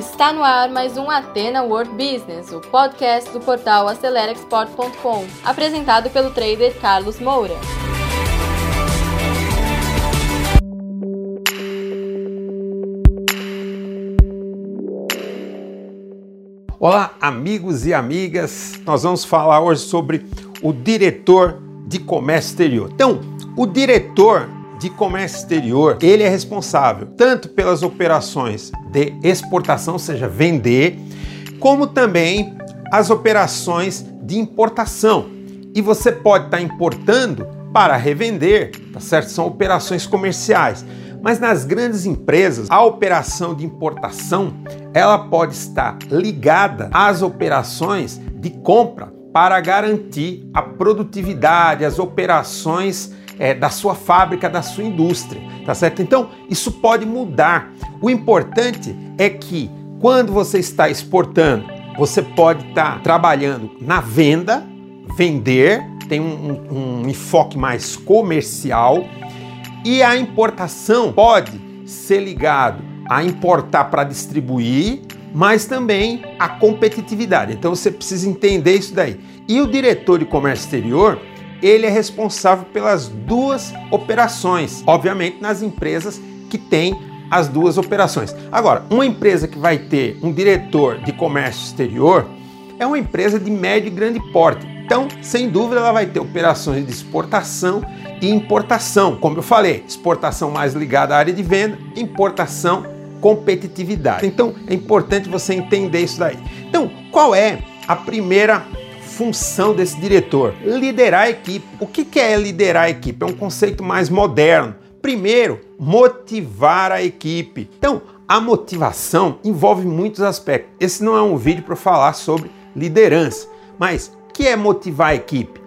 Está no ar mais um Atena World Business, o podcast do portal AceleraExport.com, apresentado pelo trader Carlos Moura. Olá, amigos e amigas. Nós vamos falar hoje sobre o diretor de comércio exterior. Então, o diretor de comércio exterior, ele é responsável tanto pelas operações de exportação, ou seja, vender, como também as operações de importação. E você pode estar importando para revender, tá certo? São operações comerciais. Mas nas grandes empresas, a operação de importação, ela pode estar ligada às operações de compra para garantir a produtividade, as operações é, da sua fábrica, da sua indústria, tá certo? Então, isso pode mudar. O importante é que quando você está exportando, você pode estar trabalhando na venda, vender, tem um, um, um enfoque mais comercial e a importação pode ser ligado a importar para distribuir, mas também a competitividade. Então você precisa entender isso daí. E o diretor de comércio exterior, ele é responsável pelas duas operações, obviamente nas empresas que têm as duas operações. Agora, uma empresa que vai ter um diretor de comércio exterior é uma empresa de médio e grande porte. Então, sem dúvida, ela vai ter operações de exportação e importação. Como eu falei, exportação mais ligada à área de venda, importação, competitividade. Então é importante você entender isso daí. Então, qual é a primeira função desse diretor? Liderar a equipe. O que é liderar a equipe? É um conceito mais moderno. Primeiro, motivar a equipe. Então, a motivação envolve muitos aspectos. Esse não é um vídeo para falar sobre liderança, mas o que é motivar a equipe?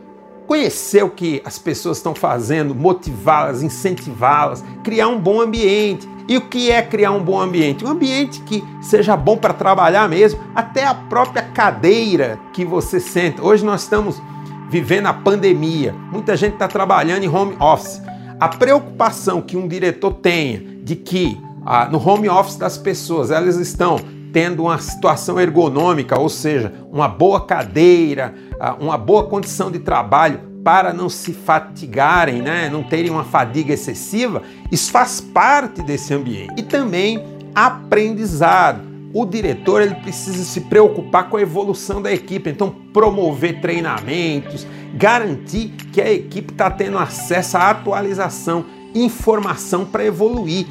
conhecer o que as pessoas estão fazendo, motivá-las, incentivá-las, criar um bom ambiente. E o que é criar um bom ambiente? Um ambiente que seja bom para trabalhar mesmo, até a própria cadeira que você senta. Hoje nós estamos vivendo a pandemia, muita gente está trabalhando em home office. A preocupação que um diretor tenha de que ah, no home office das pessoas elas estão tendo uma situação ergonômica, ou seja, uma boa cadeira, ah, uma boa condição de trabalho para não se fatigarem, né? não terem uma fadiga excessiva, isso faz parte desse ambiente. E também aprendizado. O diretor ele precisa se preocupar com a evolução da equipe, então promover treinamentos, garantir que a equipe está tendo acesso à atualização, informação para evoluir.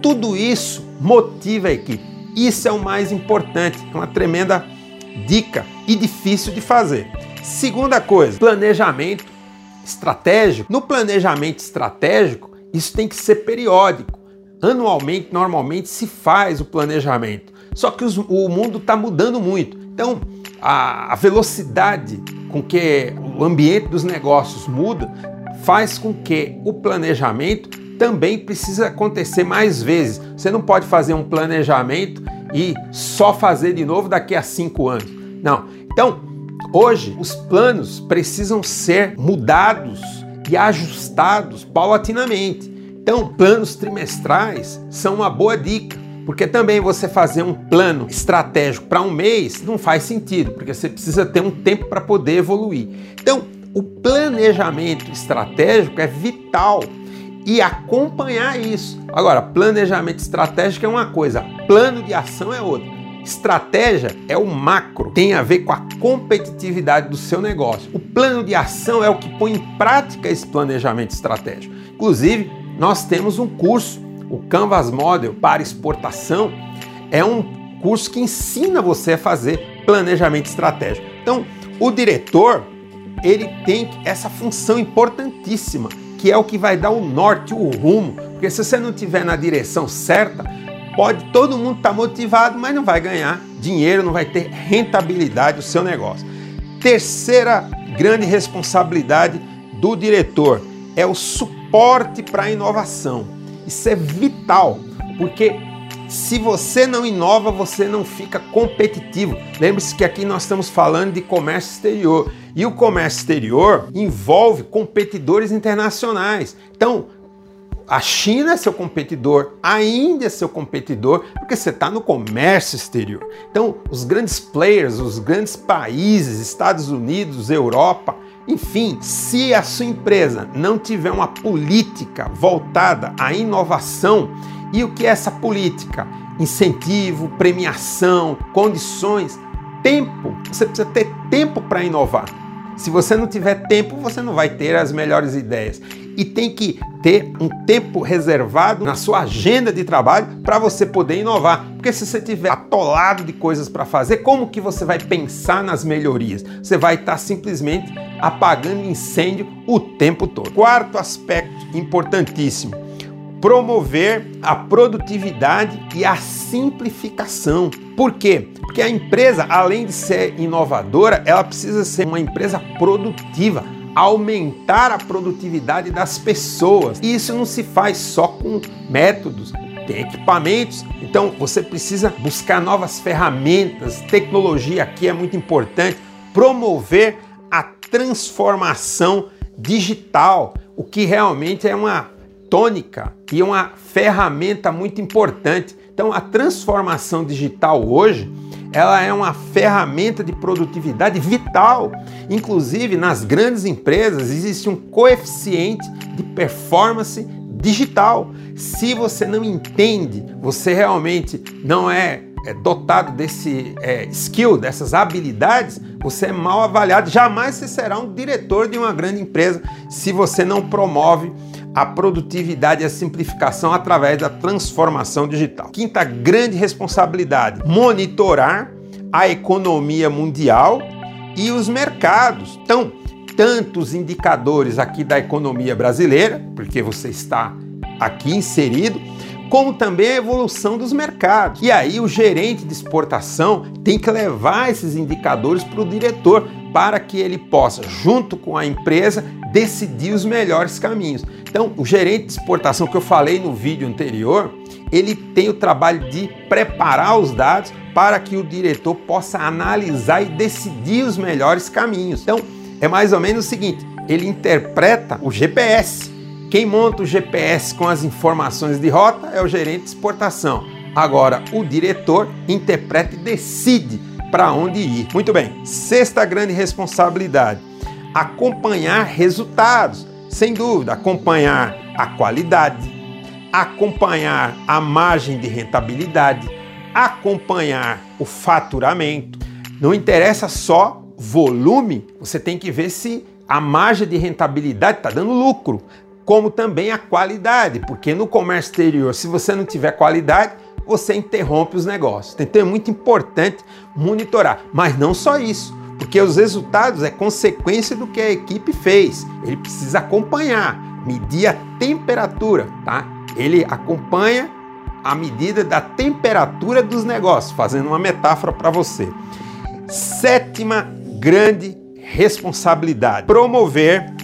Tudo isso motiva a equipe. Isso é o mais importante, é uma tremenda dica e difícil de fazer. Segunda coisa, planejamento estratégico. No planejamento estratégico, isso tem que ser periódico. Anualmente, normalmente se faz o planejamento. Só que os, o mundo está mudando muito. Então, a, a velocidade com que o ambiente dos negócios muda faz com que o planejamento também precisa acontecer mais vezes. Você não pode fazer um planejamento e só fazer de novo daqui a cinco anos. Não. Então, hoje, os planos precisam ser mudados e ajustados paulatinamente. Então, planos trimestrais são uma boa dica, porque também você fazer um plano estratégico para um mês não faz sentido, porque você precisa ter um tempo para poder evoluir. Então, o planejamento estratégico é vital e acompanhar isso. Agora, planejamento estratégico é uma coisa, plano de ação é outra. Estratégia é o macro, tem a ver com a competitividade do seu negócio. O plano de ação é o que põe em prática esse planejamento estratégico. Inclusive, nós temos um curso, o Canvas Model para exportação, é um curso que ensina você a fazer planejamento estratégico. Então, o diretor, ele tem essa função importantíssima que é o que vai dar o norte, o rumo. Porque se você não estiver na direção certa, pode todo mundo estar tá motivado, mas não vai ganhar dinheiro, não vai ter rentabilidade o seu negócio. Terceira grande responsabilidade do diretor é o suporte para a inovação. Isso é vital, porque se você não inova, você não fica competitivo. Lembre-se que aqui nós estamos falando de comércio exterior. E o comércio exterior envolve competidores internacionais. Então, A China é seu competidor, a Índia é seu competidor, porque você está no comércio exterior. Então, os grandes players, os grandes países, Estados Unidos, Europa, enfim, se a sua empresa não tiver uma política voltada à inovação, e o que é essa política? Incentivo, premiação, condições, tempo. Você precisa ter tempo para inovar. Se você não tiver tempo, você não vai ter as melhores ideias. E tem que ter um tempo reservado na sua agenda de trabalho para você poder inovar. Porque se você tiver atolado de coisas para fazer, como que você vai pensar nas melhorias? Você vai estar tá simplesmente apagando incêndio o tempo todo. Quarto aspecto importantíssimo: promover a produtividade e a simplificação. Por quê? Porque a empresa, além de ser inovadora, ela precisa ser uma empresa produtiva, aumentar a produtividade das pessoas. E isso não se faz só com métodos, tem equipamentos. Então você precisa buscar novas ferramentas, tecnologia aqui é muito importante, promover a transformação digital, o que realmente é uma tônica e uma ferramenta muito importante. Então, a transformação digital hoje, ela é uma ferramenta de produtividade vital. Inclusive, nas grandes empresas existe um coeficiente de performance digital. Se você não entende, você realmente não é, é dotado desse é, skill, dessas habilidades, você é mal avaliado. Jamais você será um diretor de uma grande empresa se você não promove a produtividade e a simplificação através da transformação digital. Quinta grande responsabilidade: monitorar a economia mundial e os mercados. Então, tantos indicadores aqui da economia brasileira, porque você está aqui inserido, como também a evolução dos mercados. E aí o gerente de exportação tem que levar esses indicadores para o diretor para que ele possa, junto com a empresa, decidir os melhores caminhos. Então, o gerente de exportação que eu falei no vídeo anterior, ele tem o trabalho de preparar os dados para que o diretor possa analisar e decidir os melhores caminhos. Então, é mais ou menos o seguinte: ele interpreta o GPS. Quem monta o GPS com as informações de rota é o gerente de exportação. Agora, o diretor interpreta e decide para onde ir. Muito bem. Sexta grande responsabilidade: acompanhar resultados. Sem dúvida, acompanhar a qualidade, acompanhar a margem de rentabilidade, acompanhar o faturamento. Não interessa só volume, você tem que ver se a margem de rentabilidade está dando lucro, como também a qualidade, porque no comércio exterior, se você não tiver qualidade, você interrompe os negócios. Então é muito importante monitorar, mas não só isso, porque os resultados é consequência do que a equipe fez. Ele precisa acompanhar, medir a temperatura, tá? Ele acompanha a medida da temperatura dos negócios, fazendo uma metáfora para você. Sétima grande responsabilidade: promover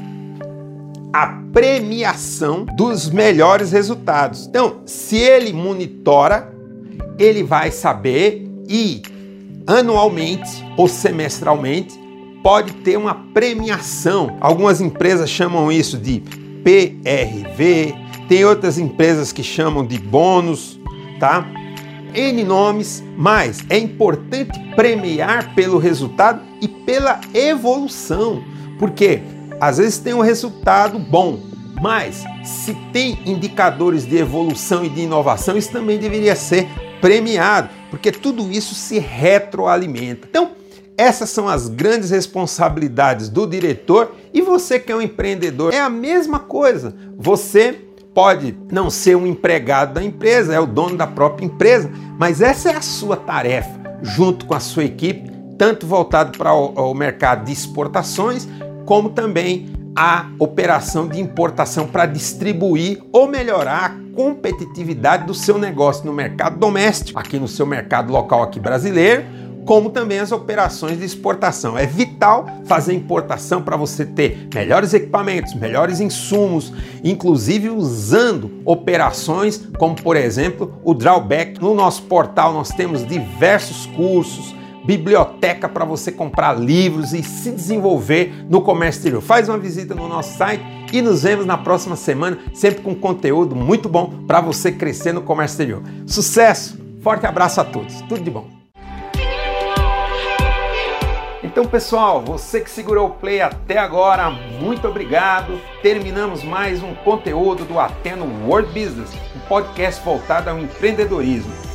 a premiação dos melhores resultados. Então, se ele monitora ele vai saber e anualmente ou semestralmente pode ter uma premiação. Algumas empresas chamam isso de PRV, tem outras empresas que chamam de bônus, tá? N nomes, mas é importante premiar pelo resultado e pela evolução, porque às vezes tem um resultado bom, mas se tem indicadores de evolução e de inovação, isso também deveria ser premiado, porque tudo isso se retroalimenta. Então, essas são as grandes responsabilidades do diretor e você que é um empreendedor é a mesma coisa. Você pode não ser um empregado da empresa, é o dono da própria empresa, mas essa é a sua tarefa, junto com a sua equipe, tanto voltado para o, mercado de exportações, como também a operação de importação para distribuir ou melhorar a competitividade do seu negócio no mercado doméstico, aqui no seu mercado local aqui brasileiro, como também as operações de exportação. É vital fazer importação para você ter melhores equipamentos, melhores insumos, inclusive usando operações como, por exemplo, o drawback. No nosso portal nós temos diversos cursos, biblioteca para você comprar livros e se desenvolver no comércio exterior. Faz uma visita no nosso site e nos vemos na próxima semana, sempre com conteúdo muito bom para você crescer no comércio exterior. Sucesso! Forte abraço a todos. Tudo de bom. Então, pessoal, você que segurou o play até agora, muito obrigado. Terminamos mais um conteúdo do Ateno World Business, um podcast voltado ao empreendedorismo.